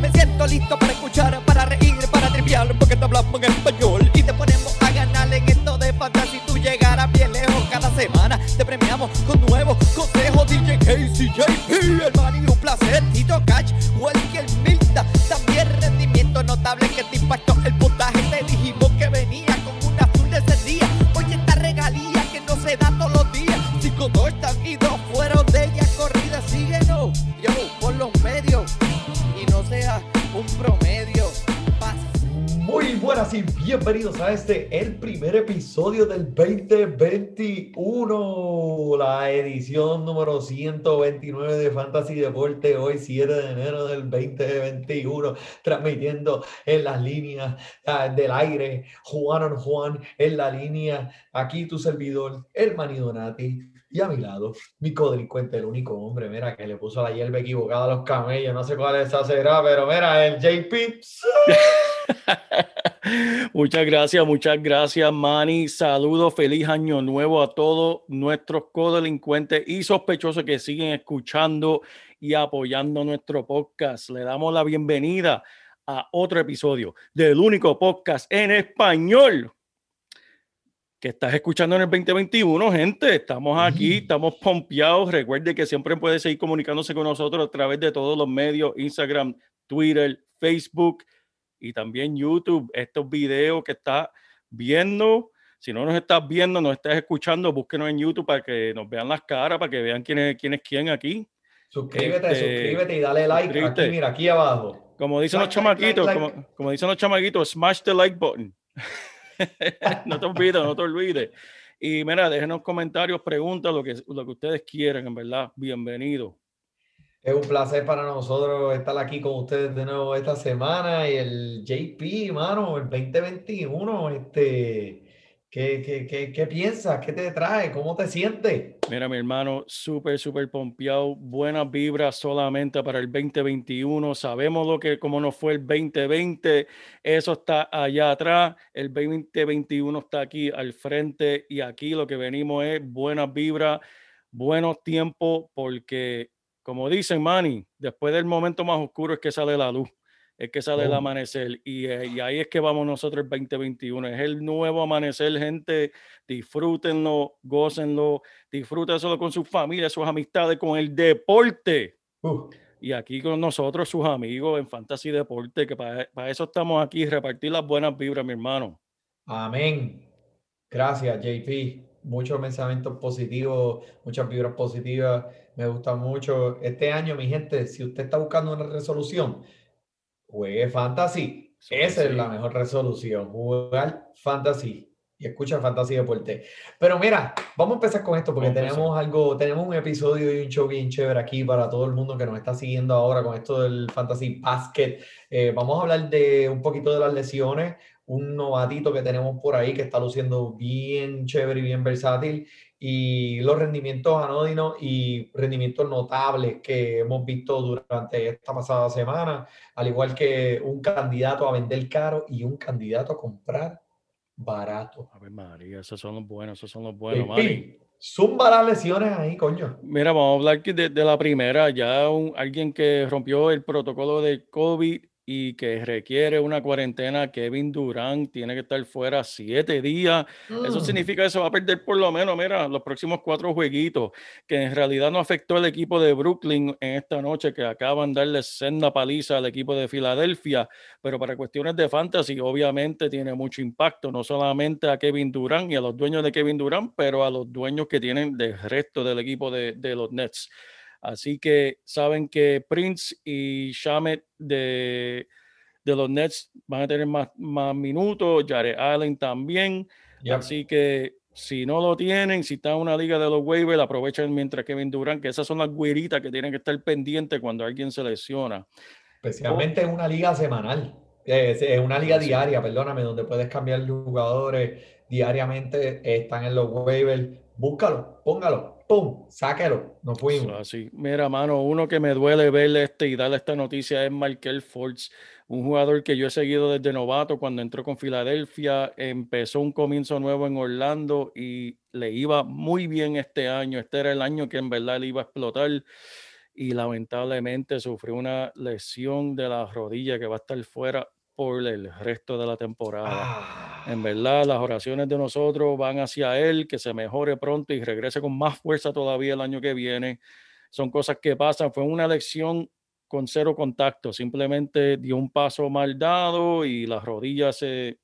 Me siento listo para escuchar, para reír, para triviar, porque te hablamos en español y te ponemos a ganar en esto de fantasy. Tú llegarás bien lejos cada semana. Te premiamos con nuevos consejos. DJ Casey, JP, el man y un placer. Tito Cash, Welker Milta. También rendimiento notable que te impactó el bienvenidos a este, el primer episodio del 2021, la edición número 129 de Fantasy Deporte, hoy 7 de enero del 2021, transmitiendo en las líneas ah, del aire, Juan on Juan, en la línea, aquí tu servidor, el Mani Donati, y a mi lado, mi codelincuente, el único hombre, mira, que le puso la hierba equivocada a los camellos, no sé cuál esa será, pero mira, el JP. muchas gracias, muchas gracias, Manny. Saludos, feliz año nuevo a todos nuestros codelincuentes y sospechosos que siguen escuchando y apoyando nuestro podcast. Le damos la bienvenida a otro episodio del único podcast en español que estás escuchando en el 2021, gente. Estamos aquí, estamos pompeados. Recuerde que siempre puede seguir comunicándose con nosotros a través de todos los medios, Instagram, Twitter, Facebook y también YouTube. Estos videos que estás viendo, si no nos estás viendo, nos estás escuchando, búsquenos en YouTube para que nos vean las caras, para que vean quién es quién, es quién aquí. Suscríbete, Este, suscríbete y dale like aquí, mira, aquí abajo. Como dicen los like, chamaquitos, like. Como, como dicen los chamaquitos, smash the like button. no te olvides, no te olvides. Y mira, déjenos comentarios, preguntas, lo que, lo que ustedes quieran, en verdad. Bienvenido. Es un placer para nosotros estar aquí con ustedes de nuevo esta semana y el JP, mano, el 2021, este, ¿qué, qué, qué, qué piensas? ¿Qué te trae? ¿Cómo te sientes? Mira, mi hermano, súper, súper pompeado. Buenas vibras solamente para el 2021. Sabemos lo que, cómo nos fue el 2020. Eso está allá atrás. El 2021 está aquí al frente y aquí lo que venimos es buenas vibras, buenos tiempos, porque como dicen, Manny, después del momento más oscuro es que sale la luz, es que sale el Oh. amanecer. Y, eh, y ahí es que vamos nosotros el 2021. Es el nuevo amanecer, gente. Disfrútenlo, gócenlo, disfrútenselo con sus familias, sus amistades, con el deporte. Uh, Y aquí con nosotros, sus amigos en Fantasy Deporte, que para, para eso estamos aquí, repartir las buenas vibras, mi hermano. amén. Gracias, JP. Muchos pensamientos positivos, muchas vibras positivas. Me gusta mucho. Este año, mi gente, si usted está buscando una resolución, juegue fantasy. Eso Esa es sí. la mejor resolución, jugar fantasy y escucha fantasy deporte. Pero mira, vamos a empezar con esto porque Vamos tenemos algo, tenemos un episodio y un show bien chévere aquí para todo el mundo que nos está siguiendo ahora con esto del fantasy basket. Eh, vamos a hablar de un poquito de las lesiones, un novatito que tenemos por ahí que está luciendo bien chévere y bien versátil y los rendimientos anódinos y rendimientos notables que hemos visto durante esta pasada semana, al igual que un candidato a vender caro y un candidato a comprar barato. A ver, María, esos son los buenos, esos son los buenos, Manny. zumba las lesiones ahí, coño. Mira, vamos a hablar de, de la primera, ya un- alguien que rompió el protocolo de COVID y que requiere una cuarentena, Kevin Durant, tiene que estar fuera siete días. Eso Mm. significa que se va a perder por lo menos, mira, los próximos cuatro jueguitos, que en realidad no afectó al equipo de Brooklyn en esta noche, que acaban de darle senda paliza al equipo de Filadelfia, pero para cuestiones de fantasy, obviamente tiene mucho impacto, no solamente a Kevin Durant y a los dueños de Kevin Durant, pero a los dueños que tienen del resto del equipo de, de los Nets. Así que saben que Prince y Shamet de, de los Nets van a tener más, más minutos, Jared Allen también. Yep. Así que si no lo tienen, si está en una liga de los waivers, aprovechen mientras Kevin Durant, que esas son las güiritas que tienen que estar pendientes cuando alguien se lesiona. Especialmente en una liga semanal. Es, es una liga diaria, perdóname, donde puedes cambiar jugadores diariamente, están en los waivers. Búscalo, póngalo, pum, sáquelo, nos fuimos. Así. Mira, mano, uno que me duele verle este y darle esta noticia es Michael Fords, un jugador que yo he seguido desde novato cuando entró con Filadelfia, empezó un comienzo nuevo en Orlando y le iba muy bien este año. Este era el año que en verdad le iba a explotar y lamentablemente sufrió una lesión de la rodilla que va a estar fuera por el resto de la temporada. En Ah, verdad, las oraciones de nosotros van hacia él, que se mejore pronto y regrese con más fuerza todavía el año que viene. Son cosas que pasan. Fue una lección con cero contacto. Simplemente dio un paso mal dado y la rodilla se,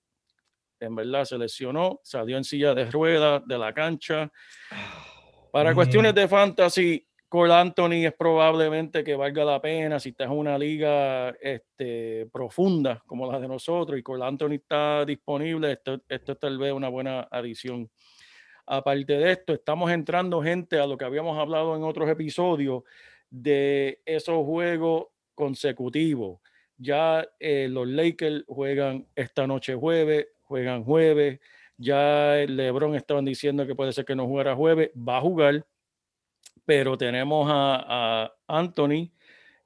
en verdad, se lesionó. Salió en silla de ruedas de la cancha. Para cuestiones de fantasy, Cole Anthony es probablemente que valga la pena si estás en una liga este, profunda como la de nosotros y Cole Anthony está disponible, esto, esto es tal vez una buena adición. Aparte de esto, estamos entrando gente a lo que habíamos hablado en otros episodios de esos juegos consecutivos. Ya eh, los Lakers juegan esta noche jueves, juegan jueves. Ya el LeBron estaban diciendo que puede ser que no jugara jueves, va a jugar pero tenemos a, a, Anthony,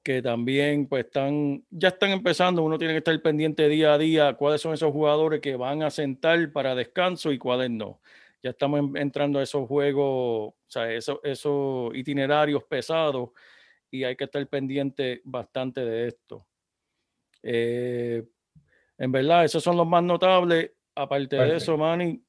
que también pues están, ya están empezando, uno tiene que estar pendiente día a día cuáles son esos jugadores que van a sentar para descanso y cuáles no. Ya estamos en, entrando a esos juegos, o sea, esos, esos itinerarios pesados y hay que estar pendiente bastante de esto. Eh, en verdad, esos son los más notables. Aparte Perfecto. de eso, Manny,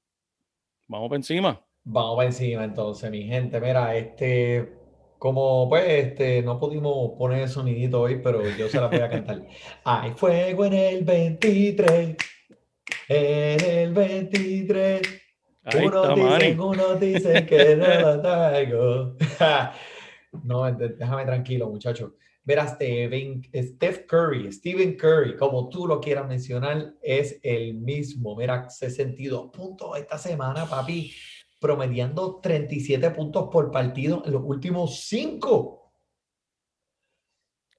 vamos para encima. Vamos para encima entonces, mi gente. Mira, este, como pues, este, no pudimos poner el sonidito hoy, pero yo se la voy a cantar. Hay fuego en el 23, en el 23. Ahí unos, está, dicen, unos dicen que no lo traigo. no, déjame tranquilo, muchachos. Verás, Steven, Steph Curry, Stephen Curry, como tú lo quieras mencionar, es el mismo. Mira, 62 puntos esta semana, papi promediando 37 puntos por partido en los últimos cinco.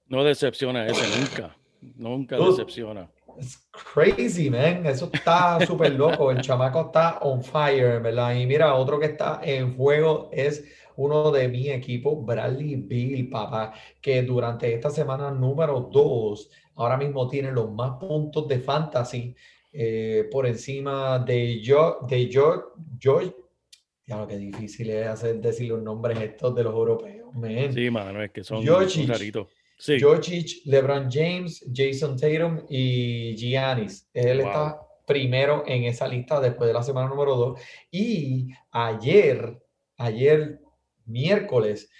No decepciona ese nunca. Nunca decepciona. Es crazy, man. Eso está súper loco. El chamaco está on fire, ¿verdad? Y mira, otro que está en fuego es uno de mi equipo, Bradley Bill, papá, que durante esta semana número dos, ahora mismo tiene los más puntos de fantasy eh, por encima de yo, de George, George ya lo que difícil es hacer decir los nombres estos de los europeos. Man. Sí, mano, es que son, Jokic, son raritos. Sí. Jokic, LeBron James, Jason Tatum y Giannis. Él Wow. está primero en esa lista después de la semana número 2. Y ayer, ayer miércoles,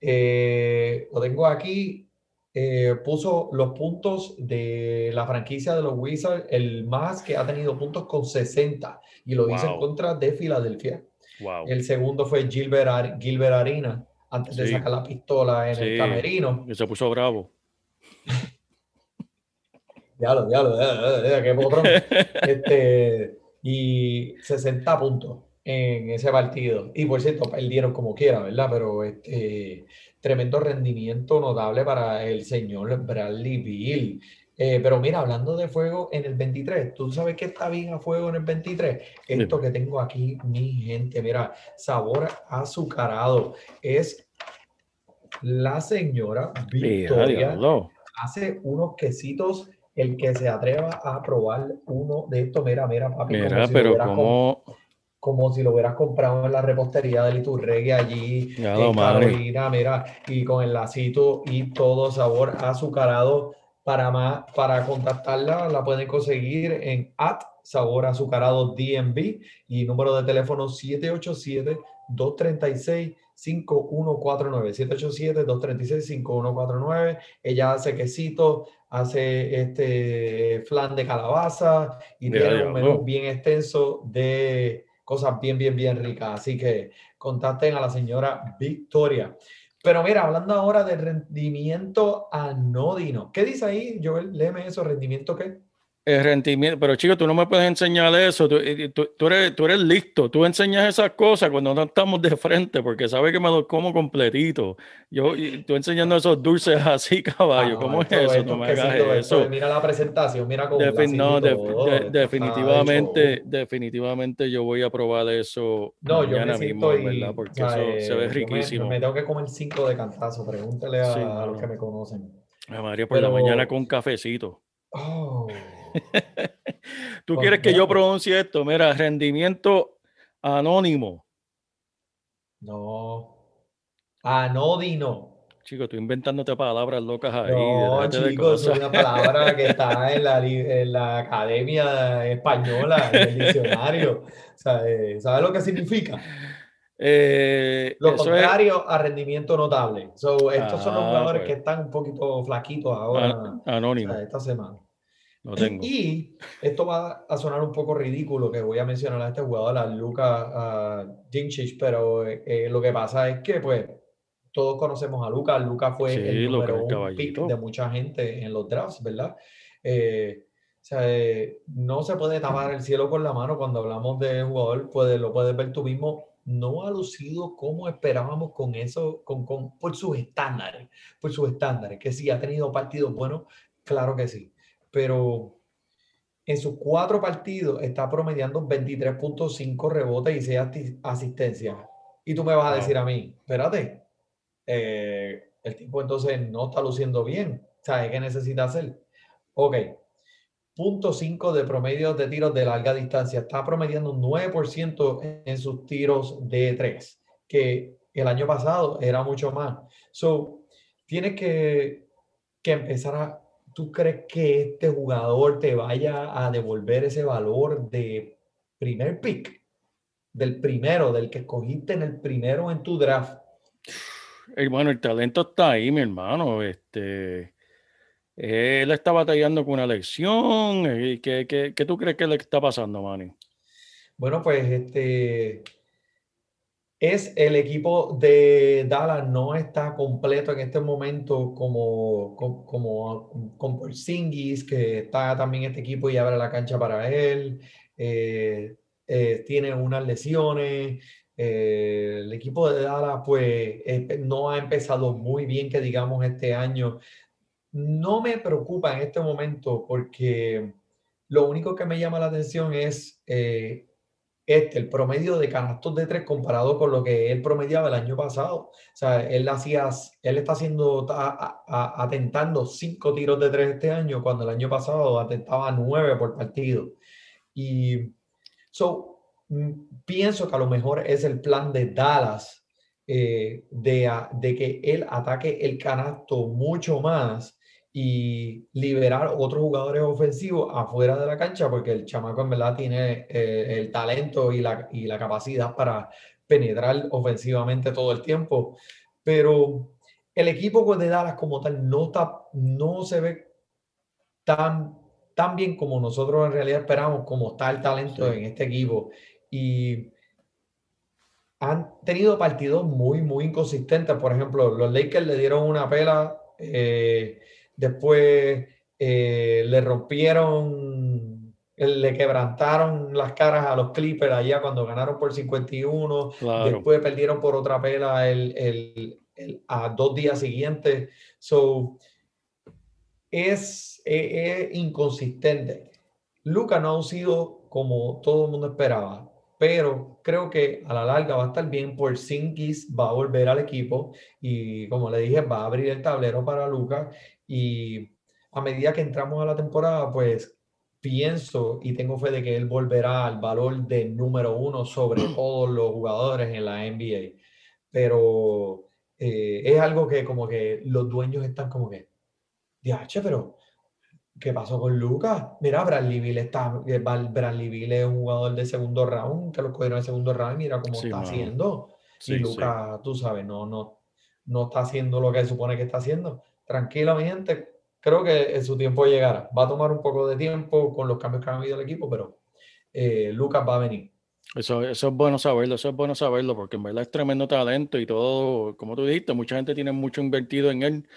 eh, lo tengo aquí, eh, puso los puntos de la franquicia de los Wizards, el más que ha tenido puntos con 60, y lo hizo en Wow. contra de Filadelfia. Wow. El segundo fue Gilbert, Ar- Gilbert antes de sacar la pistola en Sí. el camerino. Que se puso bravo. Diablo, diablo, diablo, diablo, qué potrón. Este, y 60 puntos en ese partido. Y por cierto, perdieron como quiera, ¿verdad? Pero este, tremendo rendimiento notable para el señor Bradley Bill. Eh, pero mira, hablando de fuego en el 23, ¿tú sabes que está bien a fuego en el 23? Esto que tengo aquí, mi gente, mira, sabor azucarado. Es la señora Victoria hace unos quesitos. El que se atreva a probar uno de estos, mira, mira, papi, como Mira, si lo pero como. como si lo hubieras comprado en la repostería del Iturregui allí Ya en lo, madre. Carolina, mira, y con el lacito y todo sabor azucarado. Para más, para contactarla, la pueden conseguir en at sabor azucarado DMV y número de teléfono 787-236-5149. 787-236-5149. Ella hace quesito, hace este flan de calabaza y tiene un menú bien extenso de cosas bien, bien, bien ricas. Así que contacten a la señora Victoria. Pero mira, hablando ahora de rendimiento anódino. ¿Qué dice ahí, Joel? Léeme eso, rendimiento qué? El rendimiento, pero chicos, tú no me puedes enseñar eso. Tú, tú- tú eres, tú eres listo. Tú enseñas esas cosas cuando no estamos de frente, porque sabes que me los como completito. Yo, y tú enseñando esos dulces así, caballo. Ah, ¿Cómo es esto- eso? esto No me es hagas esto eso. es- Mira la presentación, mira cómo Defi- así no, de- de- definitivamente, hecho- definitivamente yo voy a probar eso No, yo mañana me mismo, y, ¿verdad? Porque eso se ve eh, yo me- riquísimo. Me, tengo que comer cinco de cantazo, pregúntale a, Sí, a los que me conocen. Ay, María, por la pero- mañana con un cafecito. Oh, ¿Tú quieres que yo pronuncie esto? Mira, rendimiento anónimo. no. Anodino. Chico, tú inventándote palabras locas ahí. No, chicos, es una palabra que está en la, en la Academia Española, en el diccionario. Eh, ¿Sabes lo que significa? Eh, Lo es contrario a rendimiento notable. So, estos son los Ah, jugadores pues. que están un poquito flaquitos ahora, an- anónimo. o sea, esta semana. Lo tengo. Y esto va a sonar un poco ridículo que voy a mencionar a este jugador, a Luka Dincic, pero eh, eh, lo que pasa es que pues todos conocemos a Luka. Luka fue Sí, el número un pick de mucha gente en los drafts, ¿verdad? Eh, o sea, eh, no se puede tapar el cielo con la mano cuando hablamos de jugador, puede, lo puedes ver tú mismo. No ha lucido como esperábamos con eso, con, con, por sus estándares, por sus estándares, que sí ha tenido partidos buenos, claro que sí, pero en sus cuatro partidos está promediando 23.5 rebotes y 6 asti- asistencias. Y tú me vas a decir a mí, espérate, eh, el tipo entonces no está luciendo bien. ¿Sabes qué necesita hacer? Ok, punto 5 de promedio de tiros de larga distancia. Está promediando un 9% en sus tiros de 3, que el año pasado era mucho más. So, tienes que, que empezar a... ¿Tú crees que este jugador te vaya a devolver ese valor de primer pick? Del primero, del que escogiste en el primero en tu draft. Hermano, el talento está ahí, mi hermano. Este, él está batallando con una lección. ¿Qué, qué, qué tú crees que le está pasando, Manny? Bueno, pues este es el equipo de Dallas no está completo en este momento como, como, como con Porzingis, que está también este equipo y abre la cancha para él. eh, eh, tiene unas lesiones. eh, el equipo de Dallas, pues, no ha empezado muy bien, que digamos, este año. No me preocupa en este momento porque lo único que me llama la atención es este, el promedio de canastos de tres comparado con lo que él promediaba el año pasado. O sea, él hacía, él está haciendo, a- a- atentando cinco tiros de tres este año, cuando el año pasado atentaba nueve por partido. Y so, mm, pienso que a lo mejor es el plan de Dallas eh, de, de que él ataque el canasto mucho más y liberar otros jugadores ofensivos afuera de la cancha, porque el chamaco en verdad tiene eh, el talento y la, y la capacidad para penetrar ofensivamente todo el tiempo. Pero el equipo de Dallas como tal no, está, no se ve tan, tan bien como nosotros en realidad esperamos, como está el talento Sí. en este equipo. Y han tenido partidos muy, muy inconsistentes. Por ejemplo, los Lakers le dieron una pela, eh, después eh, le rompieron, le quebrantaron las caras a los Clippers allá cuando ganaron por 51. Claro. Después perdieron por otra pela el, el- el- a dos días siguientes. So, es, es- es inconsistente. Luca no ha sido como todo el mundo esperaba, pero creo que a la larga va a estar bien. Por Sinkis va a volver al equipo y, como le dije, va a abrir el tablero para Luca. Y a medida que entramos a la temporada, pues pienso y tengo fe de que él volverá al valor de número uno sobre todos los jugadores en la NBA. Pero eh, es algo que, como que los dueños están como que, diache, pero. ¿Qué pasó con Lucas? Mira, Bradley Beal está, eh, Bradley Beal es un jugador de segundo round, que lo cogieron en segundo round y mira cómo Sí, está mano. haciendo. Sí, y sí. Lucas, tú sabes, no, no, no está haciendo lo que supone que está haciendo. Tranquilo, mi gente, creo que en su tiempo llegará. Va a tomar un poco de tiempo con los cambios que han habido en el equipo, pero eh, Lucas va a venir. Eso, eso es bueno saberlo, eso es bueno saberlo, porque en verdad es tremendo talento y todo, como tú dijiste, mucha gente tiene mucho invertido en él.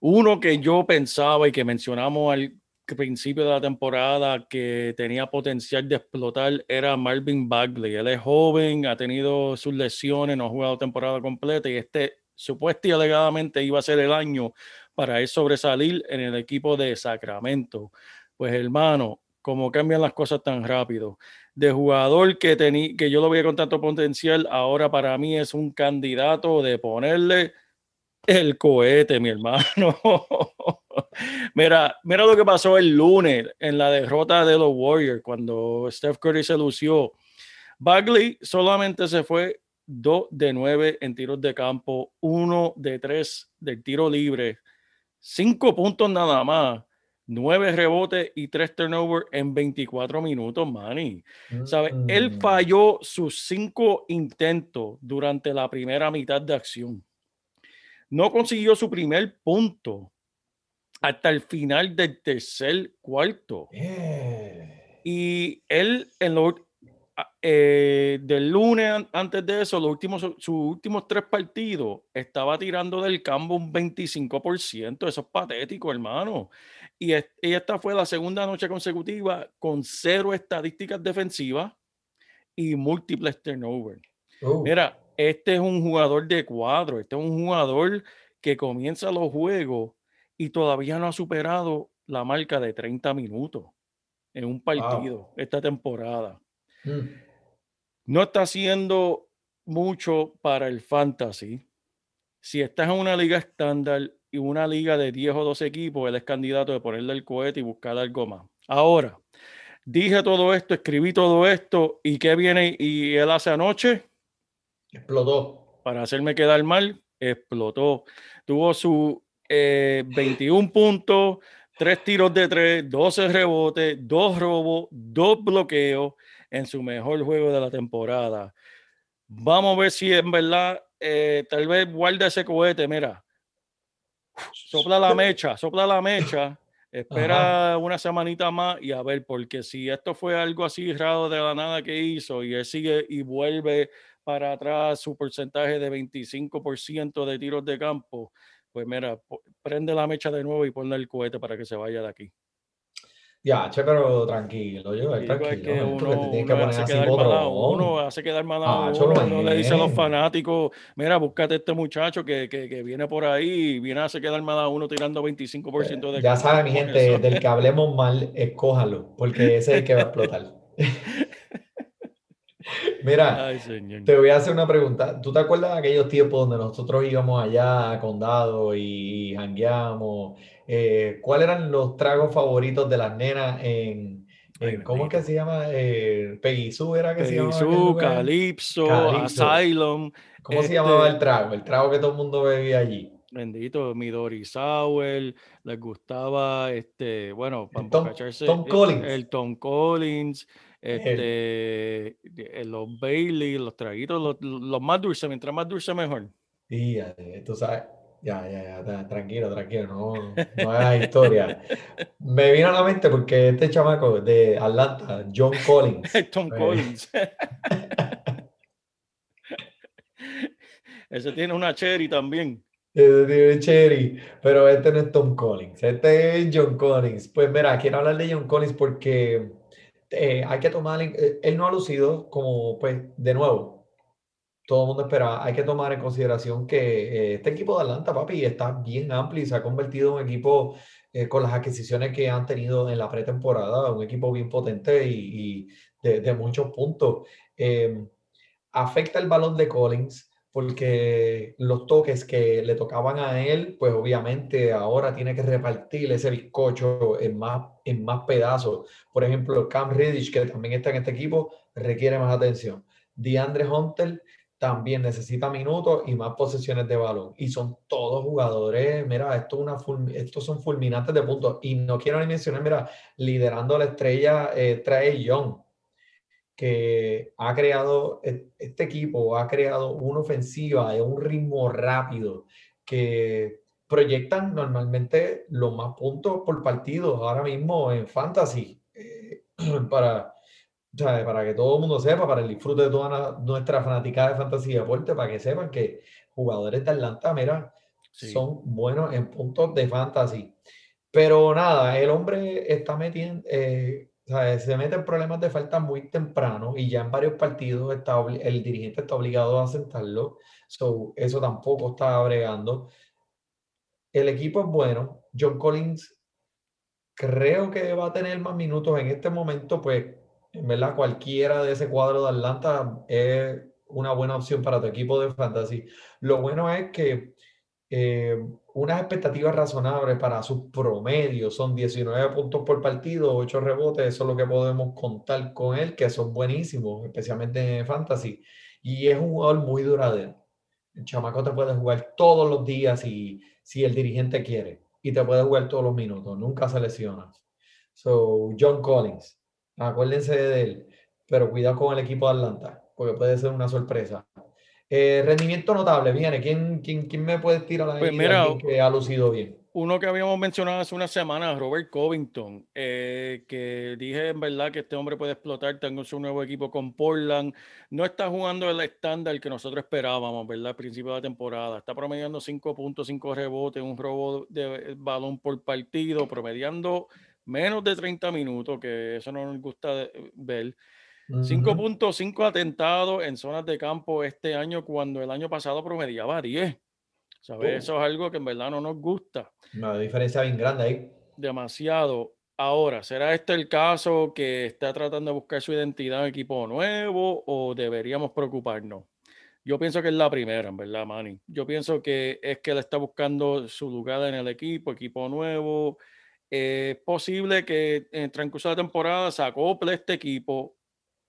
Uno que yo pensaba y que mencionamos al principio de la temporada que tenía potencial de explotar era Marvin Bagley. Él es joven, ha tenido sus lesiones, no ha jugado temporada completa y este supuestamente y alegadamente iba a ser el año para él sobresalir en el equipo de Sacramento. Pues hermano, como cambian las cosas tan rápido. De jugador que, tenía que yo lo veía con tanto potencial, ahora para mí es un candidato de ponerle el cohete, mi hermano. mira, mira lo que pasó el lunes en la derrota de los Warriors cuando Steph Curry se lució. Bagley solamente se fue 2 de 9 en tiros de campo, 1 de 3 del tiro libre, 5 puntos nada más, 9 rebotes y 3 turnovers en 24 minutos, Manny. ¿Sabe? Él Mm. falló sus 5 intentos durante la primera mitad de acción. No consiguió su primer punto hasta el final del tercer cuarto. Yeah. Y él, en lo, eh, del lunes an- antes de eso, los últimos, sus últimos tres partidos, estaba tirando del campo un 25%. Eso es patético, hermano. Y, es- y esta fue la segunda noche consecutiva con cero estadísticas defensivas y múltiples turnovers. Uh, Mira, este es un jugador de cuadro, este es un jugador que comienza los juegos y todavía no ha superado la marca de 30 minutos en un partido esta temporada. mm. No está haciendo mucho para el fantasy. Si estás en una liga estándar y una liga de 10 o 12 equipos, él es candidato de ponerle el cohete y buscar algo más. Ahora, dije todo esto, escribí todo esto y ¿qué viene y él hace anoche? Explotó. para hacerme quedar mal, explotó. Tuvo su eh, 21 puntos, 3 tiros de 3, 12 rebotes, 2 robos, 2 bloqueos en su mejor juego de la temporada. Vamos a ver si en verdad, eh, tal vez guarda ese cohete, mira. Sopla la mecha, sopla la mecha. Espera una semanita más y a ver, porque si esto fue algo así raro de la nada que hizo y él sigue y vuelve para atrás su porcentaje de 25% de tiros de campo, pues mira, prende la mecha de nuevo y ponle el cohete para que se vaya de aquí. Ya, che, pero tranquilo, yo, Digo, es tranquilo. uno, tienes que uno hace quedar uno, hace quedar mal a Ah, uno, no uno le dice a los es. fanáticos, mira, búscate este muchacho que, que, que viene por ahí viene a hacer quedar mal a uno tirando 25% de Ya campo. sabe, mi gente, eso. del que hablemos mal, escójalo, porque ese es el que va a explotar. Mira, Ay, señor. te voy a hacer una pregunta. ¿Tú te acuerdas de aquellos tiempos donde nosotros íbamos allá a Condado y jangueamos? Eh, ¿cuáles eran los tragos favoritos de las nenas en, Ay, ¿cómo es que se llama? Eh, Peguizú era que se llamaba? Calypso, Calypso. Asylum, ¿Cómo se llamaba este- el trago? El trago que todo el mundo bebía allí. bendito, Midori Sour, les gustaba, este, bueno, para Tom eh, Collins. el Tom Collins, este, eh, los Bailey, los traguitos, los, los más dulces, mientras más dulce mejor. Ya, eh, tú sabes, ya, ya, ya, tranquilo, tranquilo, no, no hagas historia. Me vino a la mente porque este chamaco de Atlanta, John Collins, Tom eh, Collins. Ese tiene una cherry también. eh, de Cherry, pero este no es Tom Collins, este es John Collins. Pues mira, quiero hablar de John Collins porque eh, hay que tomar, eh, él no ha lucido como, pues, de nuevo, todo el mundo esperaba, hay que tomar en consideración que eh, este equipo de Atlanta, papi, está bien amplio y se ha convertido en un equipo eh, con las adquisiciones que han tenido en la pretemporada, un equipo bien potente y, y de, de muchos puntos. Afecta el balón de Collins porque los toques que le tocaban a él, pues obviamente ahora tiene que repartir ese bizcocho en más, en más pedazos. Por ejemplo, Cam Reddish, que también está en este equipo, requiere más atención. DeAndre Hunter también necesita minutos y más posesiones de balón. Y son todos jugadores, mira, esto es una estos son fulminantes de puntos. Y no quiero ni mencionar, mira, liderando a la estrella eh, Trae Young, que ha creado, e- este equipo ha creado una ofensiva de un ritmo rápido que proyectan normalmente los más puntos por partido ahora mismo en fantasy. eh, para, para que todo el mundo sepa, para el disfrute de toda nuestra fanaticada de fantasy deporte, para que sepan que jugadores de Atlanta, mira, Sí. son buenos en puntos de fantasy. Pero nada, el hombre está metiendo, eh, se mete problemas de falta muy temprano y ya en varios partidos está, el dirigente está obligado a sentarlo. So, eso tampoco está bregando. El equipo es bueno. John Collins creo que va a tener más minutos en este momento, pues en verdad cualquiera de ese cuadro de Atlanta es una buena opción para tu equipo de fantasy. Lo bueno es que eh, unas expectativas razonables para sus promedios son 19 puntos por partido, 8 rebotes, eso es lo que podemos contar con él, que son buenísimos, especialmente en fantasy. Y es un jugador muy duradero. El chamaco te puede jugar todos los días si, si el dirigente quiere y te puede jugar todos los minutos, nunca se lesiona. So, John Collins, acuérdense de él, pero cuidado con el equipo de Atlanta, porque puede ser una sorpresa. Eh, rendimiento notable, viene. ¿Quién, quién, quién me puede tirar ahí Pues mira, que ha lucido bien? Uno que habíamos mencionado hace una semana, Robert Covington, eh, que dije en verdad que este hombre puede explotar, tengo su nuevo equipo con Portland, no está jugando el estándar que nosotros esperábamos, ¿verdad? Al principio de la temporada, está promediando 5.5 rebotes, un robo de balón por partido, promediando menos de 30 minutos, que eso no nos gusta de- ver. Ujú. 5.5 atentados en zonas de campo este año cuando el año pasado promediaba 10. ¿Sabes? Oh. Eso es algo que en verdad no nos gusta Una diferencia bien grande ahí. demasiado. Ahora, ¿será este el caso que está tratando de buscar su identidad en equipo nuevo o deberíamos preocuparnos? Yo pienso que es la primera, en verdad, Manny. Yo pienso que es que él está buscando su lugar en el equipo, equipo nuevo. Eh, Es posible que en el transcurso de la temporada se acople este equipo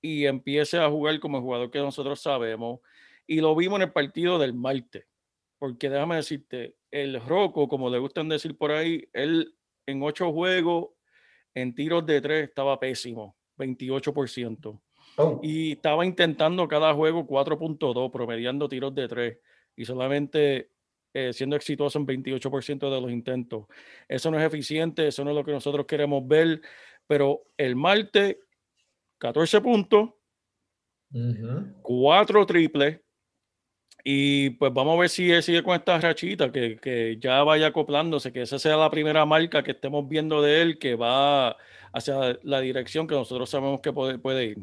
y empiece a jugar como el jugador que nosotros sabemos. Y lo vimos en el partido del martes. Porque déjame decirte, el Rocco, como le gustan decir por ahí, él en ocho juegos, en tiros de tres, estaba pésimo, 28%. Oh, Y estaba intentando cada juego 4.2, promediando tiros de tres y solamente eh, siendo exitoso en 28% de los intentos. Eso no es eficiente, eso no es lo que nosotros queremos ver. Pero el martes, 14 puntos, ujú. cuatro triples. Y pues vamos a ver si él sigue con esta rachita, que, que ya vaya acoplándose, que esa sea la primera marca que estemos viendo de él, que va hacia la dirección que nosotros sabemos que puede, puede ir.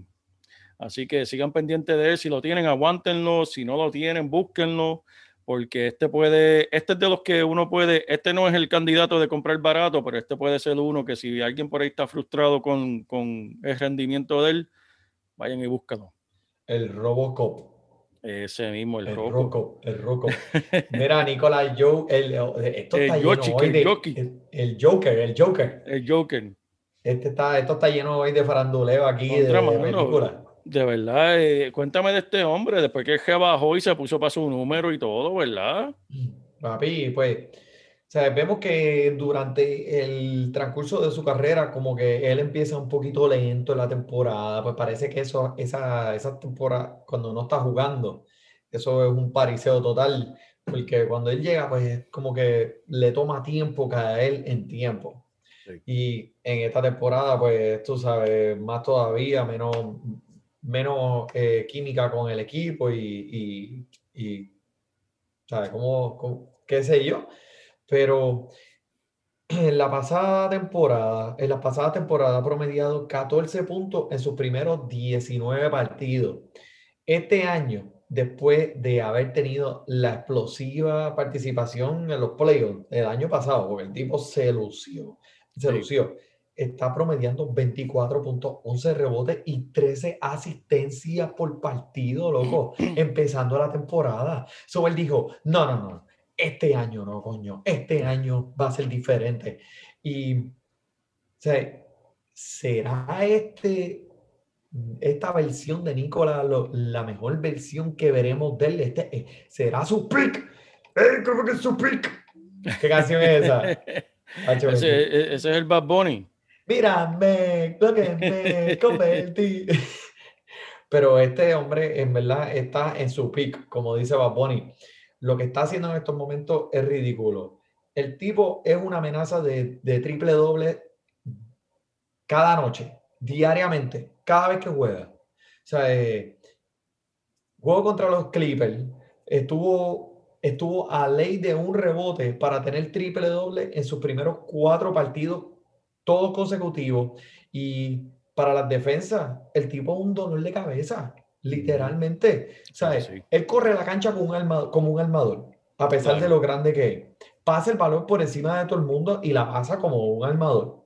Así que sigan pendientes de él. Si lo tienen, aguántenlo. Si no lo tienen, búsquenlo. Porque este puede, este es de los que uno puede, este no es el candidato de comprar barato, pero este puede ser uno que si alguien por ahí está frustrado con, con el rendimiento de él, vayan y búscalo. El Robocop. Ese mismo, el, El. Roco, el Roco. Mira, Nicolás Joe, el, esto El lleno Yoshi, hoy el de Yoki. el, el Joker, el Joker. El Joker. Este está, esto está lleno hoy de faranduleo aquí Contra, de mano. De verdad, eh, cuéntame de este hombre, después que él se bajó y se puso para su número y todo, ¿verdad? Papi, pues, o sea, vemos que durante el transcurso de su carrera, como que él empieza un poquito lento en la temporada, pues parece que eso, esa, esa temporada, cuando no está jugando, eso es un pariseo total, porque cuando él llega, pues es como que le toma tiempo caer en tiempo. Sí. Y en esta temporada, pues tú sabes, más todavía, menos, menos eh, química con el equipo y, y, y ¿sabes? Como, como- qué sé yo. Pero en la pasada temporada, en la pasada temporada ha promediado 14 puntos en sus primeros 19 partidos. Este año, después de haber tenido la explosiva participación en los playoffs el año pasado, porque el tipo se lució, se Sí. lució, está promediando 24 puntos, 11 rebotes y 13 asistencias por partido, loco, empezando la temporada. So él dijo, no, no, no, este año no, coño, este año va a ser diferente. Y, o sea, ¿será este, esta versión de Nicola lo- la mejor versión que veremos de él? Este, eh, ¿será su pick? ¡Eh, ¿Cómo que es su pick? ¿Qué canción es esa? Ese, e- ese es el Bad Bunny. Mírame, lo que me convertí. Pero este hombre en verdad está en su peak, como dice Bad Bunny. Lo que está haciendo en estos momentos es ridículo. El tipo es una amenaza de, de triple doble cada noche, diariamente, cada vez que juega. O sea, eh, juego contra los Clippers, estuvo estuvo a ley de un rebote para tener triple doble en sus primeros cuatro partidos, todos consecutivos. Y para las defensas, el tipo es un dolor de cabeza, literalmente. ¿Sabes? Sí. Él corre la cancha como un, arma- como un armador, a pesar de lo grande que es. Pasa el balón por encima de todo el mundo y la pasa como un armador.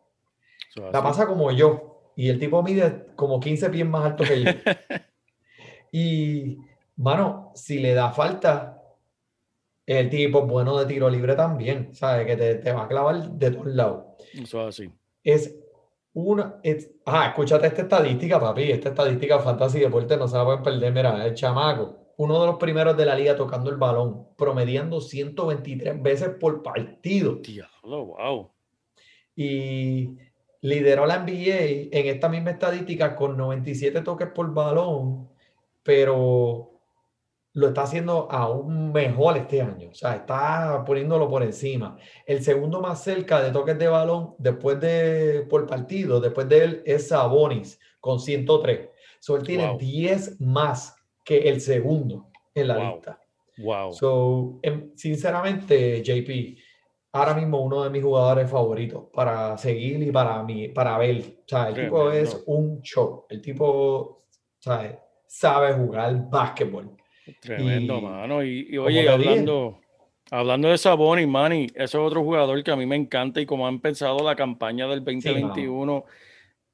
La pasa como yo. Y el tipo mide como 15 pies más alto que yo. y, mano, si le da falta, el tipo es bueno de tiro libre también. ¿Sabes? Que te, te va a clavar de todos lados. Eso es así. Es una. Es, ah, escúchate esta estadística, papi. Esta estadística fantasy deporte no se la pueden perder. Mira, el chamaco, uno de los primeros de la liga tocando el balón, promediando 123 veces por partido. Diablo, wow. y lideró la NBA en esta misma estadística con 97 toques por balón, pero lo está haciendo aún mejor este año, o sea, está poniéndolo por encima. El segundo más cerca de toques de balón después de por partido, después de él es Sabonis con 103. So, él tiene Wow. 10 más que el segundo en la Wow. lista. Wow. So, em, sinceramente, JP, ahora mismo uno de mis jugadores favoritos para seguir y para mí, para ver. O sea, el tipo es un show. El tipo, ¿sabes? sabe jugar básquetbol. Tremendo, Y- mano. Y, oye, hablando, hablando de Sabonis, Manny, ese es otro jugador que a mí me encanta y como ha empezado la campaña del mano. 2021,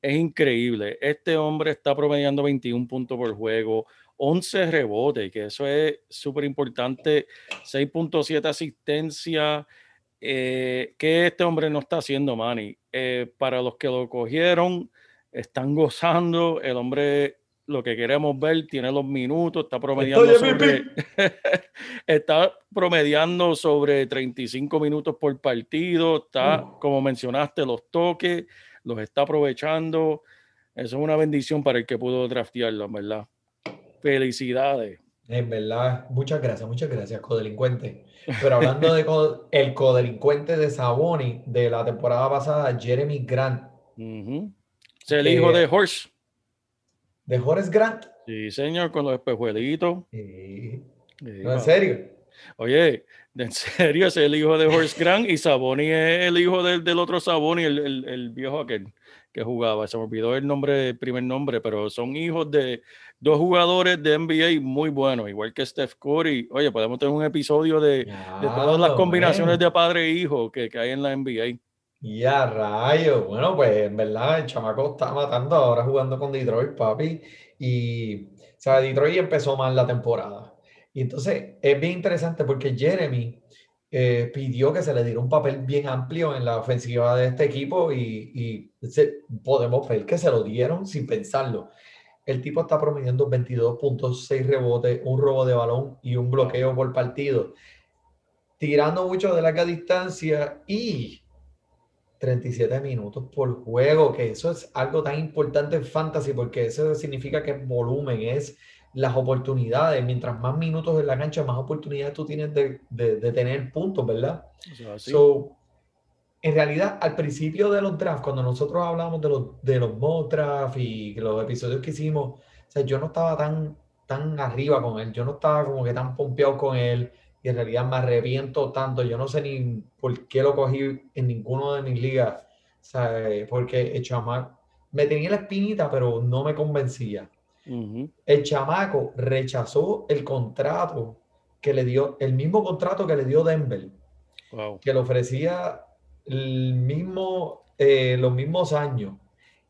es increíble. Este hombre está promediando 21 puntos por juego, 11 rebotes, que eso es súper importante, 6.7 asistencia. Eh, ¿Qué este hombre no está haciendo, Manny? Eh, para los que lo cogieron, están gozando. El hombre, lo que queremos ver, tiene los minutos, está promediando Estoy sobre, está promediando sobre 35 minutos por partido, está, Uh. como mencionaste, los toques, los está aprovechando. Eso es una bendición para el que pudo draftearlo, en ¿verdad? Felicidades. En verdad, muchas gracias, muchas gracias, codelincuente. Pero hablando de co- el codelincuente de Saboni de la temporada pasada, Jeremy Grant. Es el hijo Que- de Horse. De Horace Grant. Sí, señor, con los espejuelitos. Eh, Sí, no, en serio. Oye, en serio, es el hijo de Horace Grant y Saboni es el hijo del, del otro Saboni, el, el- el viejo aquel que jugaba. Se me olvidó el nombre, el primer nombre, pero son hijos de dos jugadores de NBA muy buenos, igual que Steph Curry. Oye, podemos tener un episodio de, de todas las combinaciones man. de padre e hijo que, que hay en la NBA. Ya, rayo. Bueno, pues en verdad el chamaco está matando ahora jugando con Detroit, papi. Y, o sea, Detroit empezó mal la temporada. Y entonces es bien interesante porque Jeremy eh, pidió que se le diera un papel bien amplio en la ofensiva de este equipo y, y se- podemos ver que se lo dieron sin pensarlo. El tipo está promediando 22 puntos, 6 rebotes, un robo de balón y un bloqueo por partido. Tirando mucho de larga distancia y 37 minutos por juego, que eso es algo tan importante en fantasy porque eso significa que es volumen, es las oportunidades. Mientras más minutos en la cancha, más oportunidades tú tienes de, de- de tener puntos, ¿verdad? O sea, sí. So, en realidad, al principio de los drafts, cuando nosotros hablamos de los, de los mock drafts y los episodios que hicimos, o sea, yo no estaba tan, tan arriba con él, yo no estaba como que tan pompeado con él y en realidad me arrepiento tanto, yo no sé ni por qué lo cogí en ninguno de mis ligas, eh, porque el chamaco me tenía la espinita, pero no me convencía. El chamaco rechazó el contrato que le dio, el mismo contrato que le dio Denver Wow. que le ofrecía el mismo, eh, los mismos años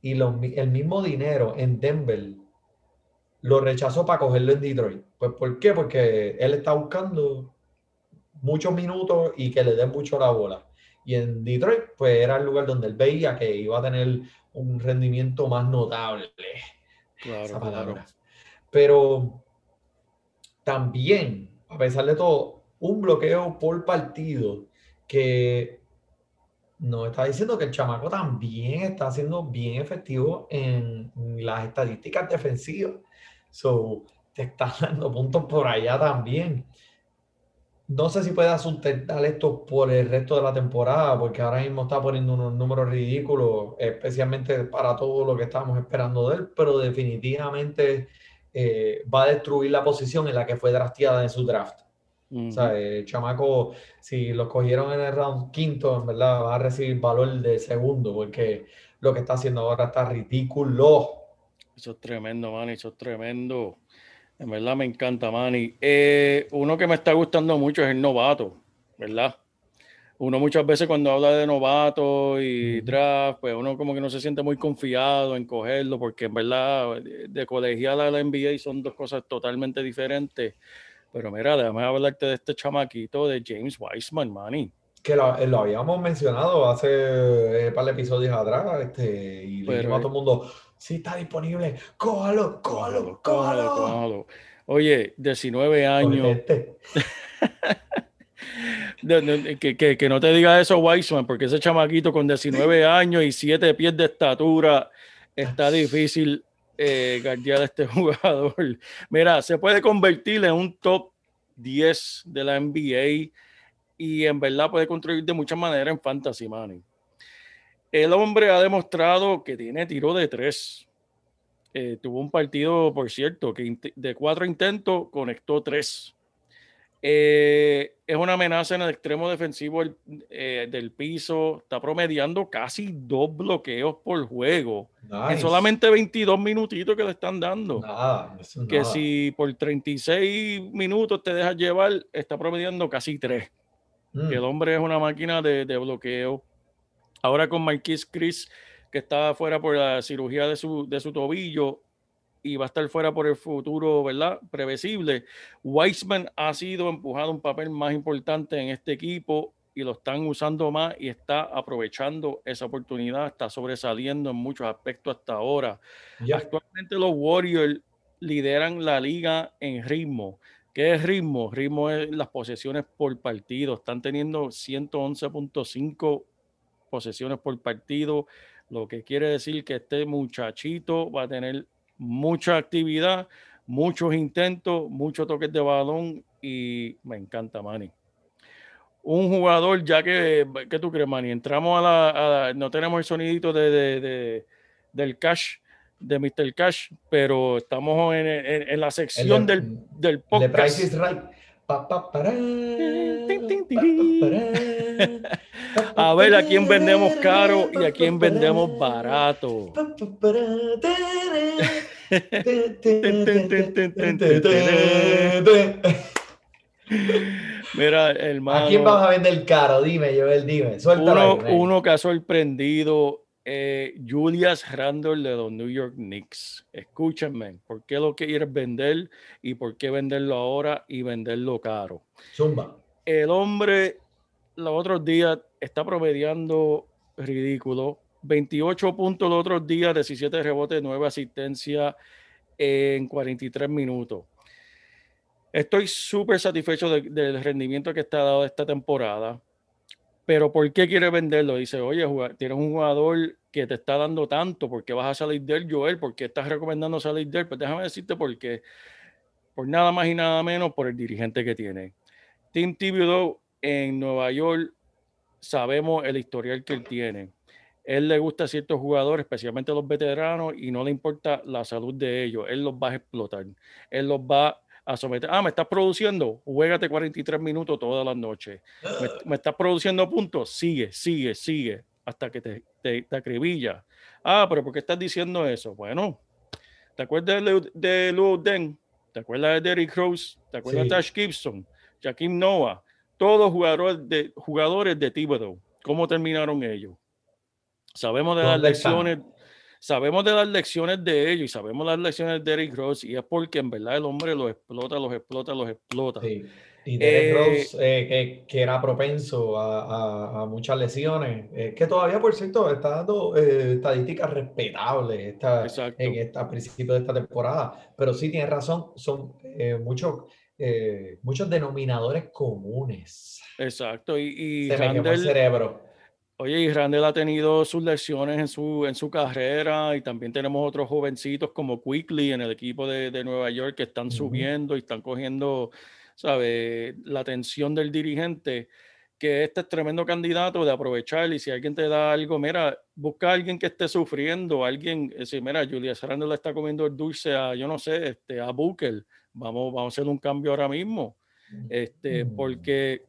y los el mismo dinero en Denver, lo rechazó para cogerlo en Detroit. Pues ¿por qué? Porque él está buscando muchos minutos y que le den mucho la bola. Y en Detroit, pues era el lugar donde él veía que iba a tener un rendimiento más notable Claro, esa claro. palabra. Pero también, a pesar de todo, un bloqueo por partido que nos está diciendo que el chamaco también está siendo bien efectivo en las estadísticas defensivas. So, te está dando puntos por allá también. No sé si pueda sustentar esto por el resto de la temporada, porque ahora mismo está poniendo unos números ridículos, especialmente para todo lo que estábamos esperando de él, pero definitivamente eh, va a destruir la posición en la que fue drafteada en su draft. O sea, el chamaco, si lo cogieron en el round quinto, en verdad va a recibir valor de segundo, porque lo que está haciendo ahora está ridículo. Eso es tremendo, Manny, eso es tremendo. En verdad me encanta, Manny. Eh, uno que me está gustando mucho es el novato, ¿verdad? Uno muchas veces cuando habla de novato y draft, pues uno como que no se siente muy confiado en cogerlo, porque en verdad de colegial a la NBA son dos cosas totalmente diferentes. Pero mira, déjame hablarte de este chamaquito de James Wiseman, Manny. Que lo, lo habíamos mencionado hace un par de episodios atrás, este, y le dijimos a todo el mundo, sí está disponible, cójalo, cójalo, cójalo. cójalo. Oye, 19 años. Que, que, que, no te diga eso, Wiseman, porque ese chamaquito con 19 años y 7 pies de estatura está difícil eh, guardiar a este jugador. Mira, se puede convertir en un top 10 de la NBA y en verdad puede construir de muchas maneras en Fantasy Money. El hombre ha demostrado que tiene tiro de tres. Eh, tuvo un partido, por cierto, que de cuatro intentos conectó tres. Eh, es una amenaza en el extremo defensivo eh, del piso. Está promediando casi dos bloqueos por juego. En solamente 22 minutitos que le están dando. que si por 36 minutos te dejas llevar, está promediando casi tres. Mm. Que el hombre es una máquina de, de bloqueo. Ahora con Marquis Chris, que está fuera por la cirugía de su, de su tobillo, y va a estar fuera por el futuro, ¿verdad? Previsible. Weisman ha sido empujado un papel más importante en este equipo y lo están usando más y está aprovechando esa oportunidad, está sobresaliendo en muchos aspectos hasta ahora. Actualmente los Warriors lideran la liga en ritmo. ¿Qué es ritmo? Ritmo es las posesiones por partido. Están teniendo 111.5 posesiones por partido, lo que quiere decir que este muchachito va a tener mucha actividad, muchos intentos, muchos toques de balón y me encanta Manny. Un jugador, ya que, ¿qué tú crees, Manny? Entramos a la, no tenemos el sonidito de, del cash, de Mr. Cash, pero estamos en, en, la sección del, del podcast. Price is Right. A ver a quién vendemos caro y a quién vendemos barato. Mira, hermano. ¿A quién vamos a vender caro? Dime, Joel, dime. Uno, uno que ha sorprendido eh, Julius Randle de los New York Knicks. Escúchenme, ¿por qué lo quieres vender y por qué venderlo ahora y venderlo caro? Zumba. El hombre los otros días está promediando ridículo. 28 puntos los otros días, 17 rebotes, 9 asistencias en 43 minutos. Estoy súper satisfecho del rendimiento que está dado esta temporada. Pero ¿por qué quiere venderlo? Dice, oye, tienes un jugador que te está dando tanto, ¿por qué vas a salir de él, Joel? ¿Por qué estás recomendando salir de él? Pues déjame decirte por qué. Por nada más y nada menos por el dirigente que tiene. Tim Thibodeau en Nueva York sabemos el historial que él tiene. Él le gusta a ciertos jugadores, especialmente los veteranos, y no le importa la salud de ellos. Él los va a explotar. Él los va a someter. Ah, me estás produciendo, juégate 43 minutos todas las noches. Me, estás produciendo puntos, sigue, sigue, sigue, hasta que te, te, acribilla. Ah, pero ¿por qué estás diciendo eso? Bueno, ¿te acuerdas de, de Lou Den? ¿Te acuerdas de Derrick Rose? ¿Te acuerdas de Tash Gibson? Jaquim Noah? Todos jugadores de, jugadores de Thibodeau. ¿Cómo terminaron ellos? Sabemos de las lecciones sabemos de las lecciones de ellos y sabemos las lecciones de Derrick Rose y es porque en verdad el hombre los explota, los explota, los explota. Y Derrick eh, Rose, eh, que, era propenso a, muchas lesiones, eh, que todavía, por cierto, está dando estadísticas respetables en esta, a principio de esta temporada, pero sí tiene razón, son muchos, muchos denominadores comunes. Exacto, y, y Se me el cerebro Oye, y Randall ha tenido sus lecciones en su, en su carrera y también tenemos otros jovencitos como Quickly en el equipo de, de Nueva York que están subiendo y están cogiendo, ¿sabe? La atención del dirigente, que este es tremendo candidato de aprovechar y si alguien te da algo, mira, busca a alguien que esté sufriendo, alguien, si mira, Julius Randall está comiendo el dulce a, yo no sé, este, a Booker, vamos, vamos a hacer un cambio ahora mismo Este, Mm. porque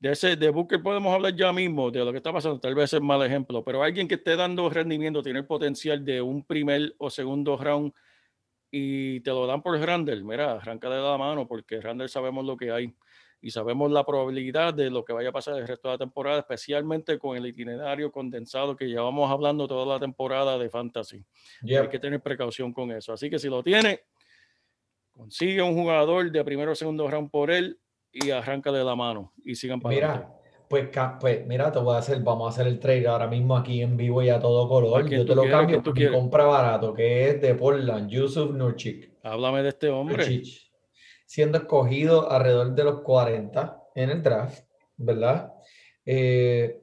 de ese de Booker podemos hablar ya mismo de lo que está pasando, tal vez es mal ejemplo, pero alguien que esté dando rendimiento tiene el potencial de un primer o segundo round y te lo dan por Randall, mira, arranca de la mano porque Randall sabemos lo que hay y sabemos la probabilidad de lo que vaya a pasar el resto de la temporada, especialmente con el itinerario condensado que llevamos hablando toda la temporada de Fantasy. Yep. Hay que tener precaución con eso. Así que si lo tiene, consigue un jugador de primero o segundo round por él y arranca de la mano y sigan para adelante. Mira, pues, pues mira, te voy a hacer, vamos a hacer el trade ahora mismo aquí en vivo y a todo ¿A color. Yo te lo cambio por mi compra barato, que es de Portland, Yusuf Nurkic. Háblame de este hombre. Siendo escogido alrededor de los 40 en el draft, ¿verdad? Eh,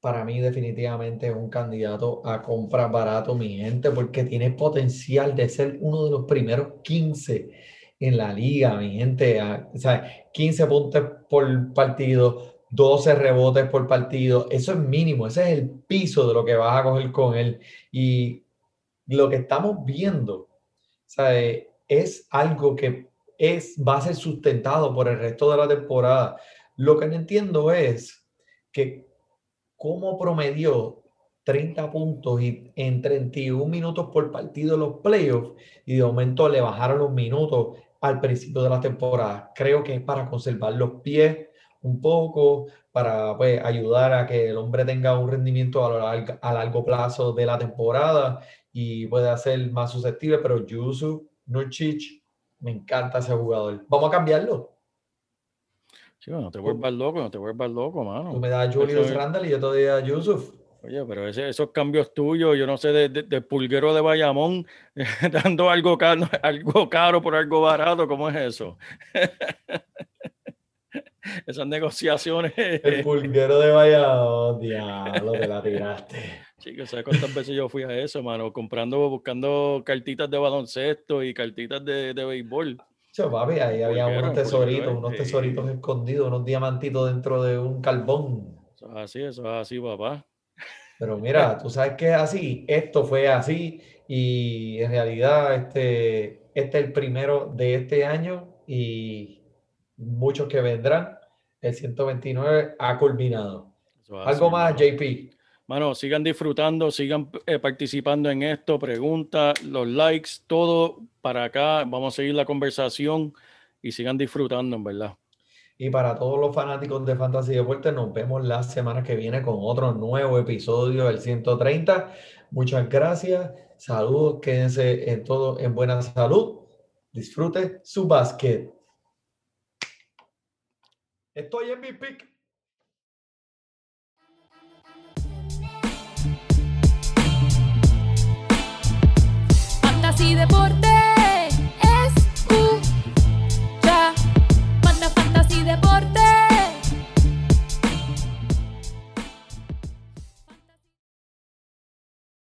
para mí definitivamente es un candidato a compra barato, mi gente, porque tiene potencial de ser uno de los primeros 15 en la liga, mi gente. o sea, 15 puntos por partido, 12 rebotes por partido, eso es mínimo, ese es el piso de lo que vas a coger con él. Y lo que estamos viendo, eh, es algo que es, va a ser sustentado por el resto de la temporada. Lo que no entiendo es que cómo promedió 30 puntos y en 31 minutos por partido los playoffs y de momento le bajaron los minutos al principio de la temporada. Creo que es para conservar los pies un poco, para pues, ayudar a que el hombre tenga un rendimiento a, lo largo, a largo plazo de la temporada y pueda ser más susceptible, pero Yusuf Nurkic, me encanta ese jugador. Vamos a cambiarlo. Chico, no te vuelvas loco, no te vuelvas loco, Tú mano. me das a Julius y yo te doy a Yusuf. Oye, pero ese- esos cambios tuyos, yo no sé, de, de- de pulguero de Bayamón, dando algo caro, algo caro por algo barato, ¿cómo es eso? Esas negociaciones, El pulguero de Valladolid, diablo, te la tiraste. chicos, ¿sabes cuántas veces yo fui a eso, mano? Comprando, buscando cartitas de baloncesto y cartitas de, de béisbol. Che, papi, ahí había Pulguero, unos tesoritos, eh, unos tesoritos escondidos, unos diamantitos dentro de un carbón. Eso es así, eso es así, papá. Pero mira, tú sabes que es así, esto fue así y en realidad este, este es el primero de este año y muchos que vendrán. El 129 ha culminado. Algo más. JP. Mano, sigan disfrutando, sigan eh, participando en esto, preguntas, los likes, todo para acá. Vamos a seguir la conversación y sigan disfrutando, en verdad. Y para todos los fanáticos de Fantasy Deportes, nos vemos la semana que viene con otro nuevo episodio del 130. Muchas gracias. Saludos, quédense en todo en buena salud. Disfrute su básquet. Estoy en mi pick. Fantasy Deportes.